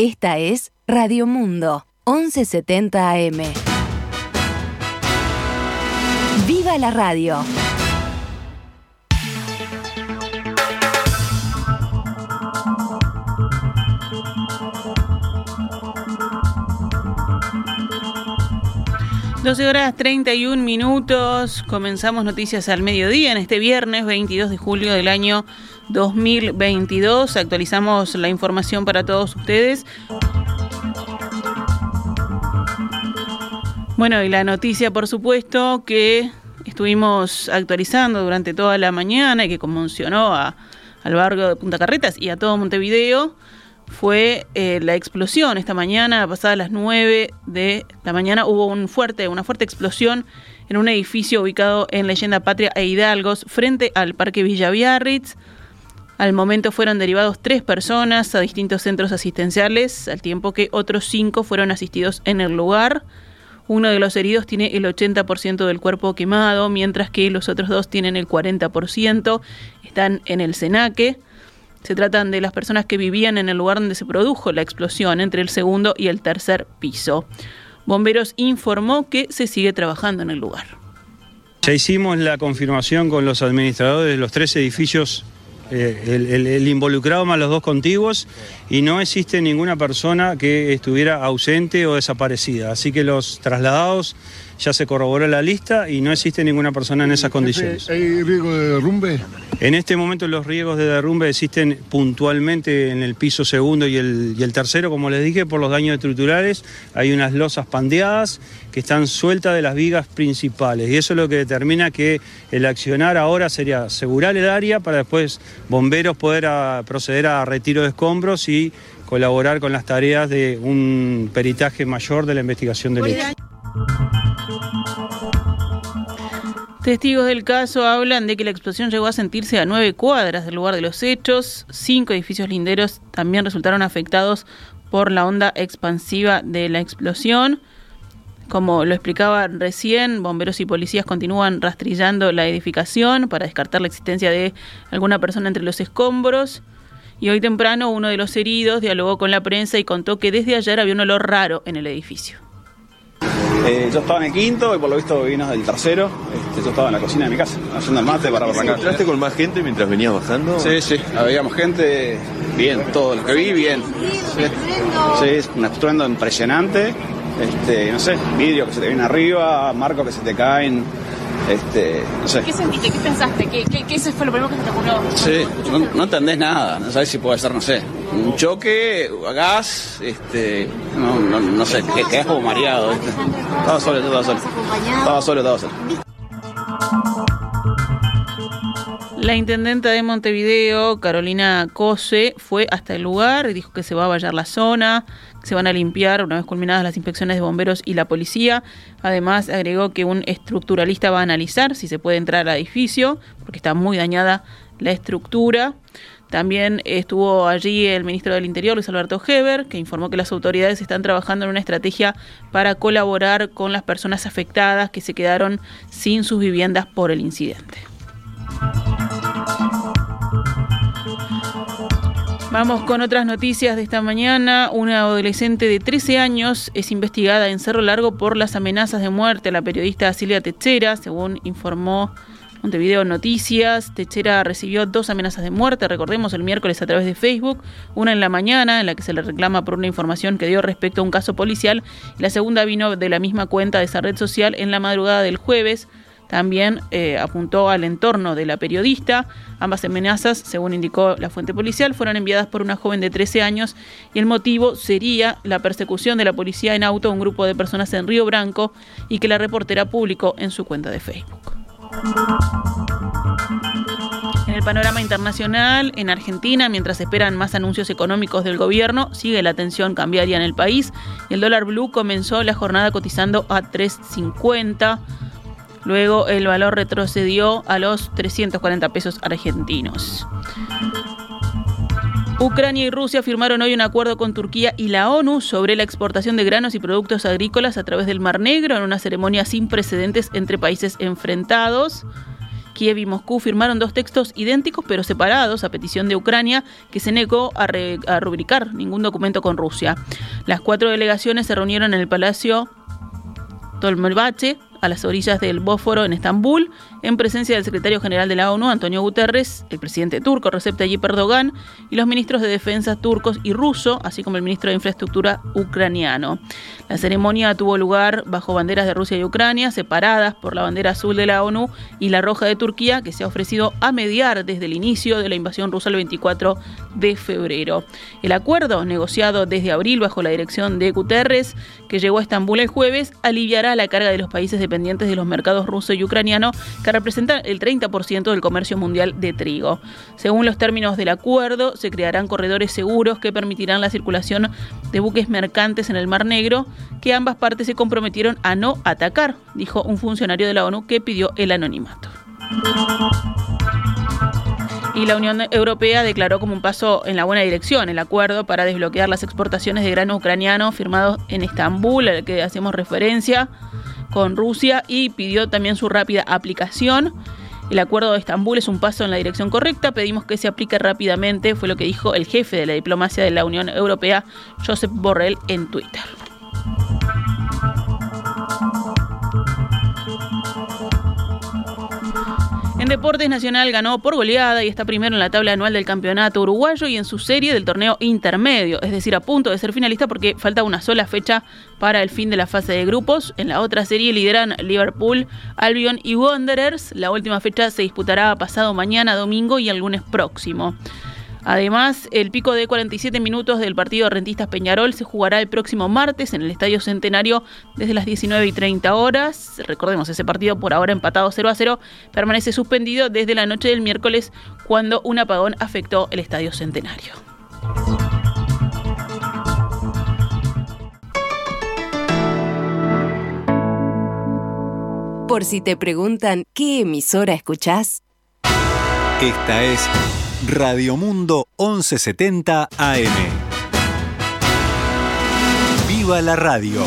Esta es Radio Mundo, 1170 AM. ¡Viva la radio! Doce horas 31 minutos. Comenzamos noticias al mediodía en este viernes 22 de julio del año 2022. Actualizamos la información para todos ustedes. Bueno, y la noticia, por supuesto, que estuvimos actualizando durante toda la mañana y que conmocionó a, al barrio de Punta Carretas y a todo Montevideo fue eh, la explosión. Esta mañana, pasadas las 9 de la mañana, hubo un fuerte, una fuerte explosión en un edificio ubicado en Leyenda Patria e Hidalgos, frente al Parque Villa Biarritz. Al momento fueron derivados tres personas a distintos centros asistenciales, al tiempo que otros cinco fueron asistidos en el lugar. Uno de los heridos tiene el 80% del cuerpo quemado, mientras que los otros dos tienen el 40%. Están en el Senaque. Se tratan de las personas que vivían en el lugar donde se produjo la explosión, entre el segundo y el tercer piso. Bomberos informó que se sigue trabajando en el lugar. Ya hicimos la confirmación con los administradores de los tres edificios eh, el, involucrado más los dos contiguos y no existe ninguna persona que estuviera ausente o desaparecida. Así que los trasladados ya se corroboró la lista y no existe ninguna persona en esas condiciones. ¿Hay riesgo de derrumbe? En este momento los riesgos de derrumbe existen puntualmente en el piso segundo y el, y el tercero, como les dije, por los daños estructurales. Hay unas losas pandeadas que están sueltas de las vigas principales y eso es lo que determina que el accionar ahora sería asegurar el área para después bomberos poder proceder a retiro de escombros y colaborar con las tareas de un peritaje mayor de la investigación del hecho. Testigos del caso hablan de que la explosión llegó a sentirse a nueve cuadras del lugar de los hechos. Cinco edificios linderos también resultaron afectados por la onda expansiva de la explosión. Como lo explicaba recién, bomberos y policías continúan rastrillando la edificación para descartar la existencia de alguna persona entre los escombros. Y hoy temprano uno de los heridos dialogó con la prensa y contó que desde ayer había un olor raro en el edificio. Eh, yo estaba en el quinto y por lo visto vino del tercero. Este, yo estaba en la cocina de mi casa, haciendo el mate para arrancar. ¿Entraste con más gente mientras venías bajando? Sí, sí, habíamos gente, bien, todo lo que vi, bien. Sí, es un estruendo impresionante. Este, no sé, vidrio que se te viene arriba, marcos que se te caen. Este, no sé. ¿Qué sentiste? ¿Qué pensaste? ¿Qué, qué, qué fue lo primero que se te ocurrió? Sí, no, no, entendés nada, no sabes si puede ser, no sé, un choque, gas, este, no, no, no sé, que quedás como mareado. Estaba solo, estaba solo. Estaba solo, estaba solo. La intendenta de Montevideo, Carolina Cose, fue hasta el lugar y dijo que se va a vallar la zona, que se van a limpiar una vez culminadas las inspecciones de bomberos y la policía. Además, agregó que un estructuralista va a analizar si se puede entrar al edificio, porque está muy dañada la estructura. También estuvo allí el ministro del Interior, Luis Alberto Heber, que informó que las autoridades están trabajando en una estrategia para colaborar con las personas afectadas que se quedaron sin sus viviendas por el incidente. Vamos con otras noticias de esta mañana. Una adolescente de 13 años es investigada en Cerro Largo por las amenazas de muerte a la periodista Silvia Techera, según informó Montevideo Noticias. Techera recibió dos amenazas de muerte, recordemos, el miércoles a través de Facebook. Una en la mañana, en la que se le reclama por una información que dio respecto a un caso policial. Y la segunda vino de la misma cuenta de esa red social en la madrugada del jueves. También eh, apuntó al entorno de la periodista. Ambas amenazas, según indicó la fuente policial, fueron enviadas por una joven de 13 años y el motivo sería la persecución de la policía en auto a un grupo de personas en Río Branco y que la reportera publicó en su cuenta de Facebook. En el panorama internacional, en Argentina, mientras esperan más anuncios económicos del gobierno, sigue la tensión cambiaria en el país y el dólar blue comenzó la jornada cotizando a 3.50. Luego el valor retrocedió a los 340 pesos argentinos. Ucrania y Rusia firmaron hoy un acuerdo con Turquía y la ONU sobre la exportación de granos y productos agrícolas a través del Mar Negro en una ceremonia sin precedentes entre países enfrentados. Kiev y Moscú firmaron dos textos idénticos pero separados a petición de Ucrania que se negó a, rubricar ningún documento con Rusia. Las cuatro delegaciones se reunieron en el Palacio Tolmelbache a las orillas del Bósforo en Estambul, en presencia del secretario general de la ONU, Antonio Guterres, el presidente turco, Recep Tayyip Erdogan, y los ministros de defensa turcos y ruso, así como el ministro de infraestructura ucraniano. La ceremonia tuvo lugar bajo banderas de Rusia y Ucrania, separadas por la bandera azul de la ONU y la roja de Turquía, que se ha ofrecido a mediar desde el inicio de la invasión rusa el 24 de febrero. El acuerdo, negociado desde abril bajo la dirección de Guterres, que llegó a Estambul el jueves, aliviará la carga de los países dependientes de los mercados ruso y ucraniano, que representan el 30% del comercio mundial de trigo. Según los términos del acuerdo, se crearán corredores seguros que permitirán la circulación de buques mercantes en el Mar Negro que ambas partes se comprometieron a no atacar, dijo un funcionario de la ONU que pidió el anonimato. Y la Unión Europea declaró como un paso en la buena dirección el acuerdo para desbloquear las exportaciones de grano ucraniano firmado en Estambul, al que hacemos referencia con Rusia, y pidió también su rápida aplicación. El acuerdo de Estambul es un paso en la dirección correcta, pedimos que se aplique rápidamente, fue lo que dijo el jefe de la diplomacia de la Unión Europea, Josep Borrell, en Twitter. En Deportes Nacional ganó por goleada y está primero en la tabla anual del campeonato uruguayo y en su serie del torneo intermedio, es decir, a punto de ser finalista porque falta una sola fecha para el fin de la fase de grupos. En la otra serie lideran Liverpool, Albion y Wanderers. La última fecha se disputará pasado mañana, domingo y el lunes próximo. Además, el pico de 47 minutos del partido Rentistas Peñarol se jugará el próximo martes en el Estadio Centenario desde las 19 y 30 horas. Recordemos, ese partido por ahora empatado 0 a 0 permanece suspendido desde la noche del miércoles cuando un apagón afectó el Estadio Centenario. Por si te preguntan qué emisora escuchás. Esta es Radio Mundo 1170 AM. ¡Viva la radio!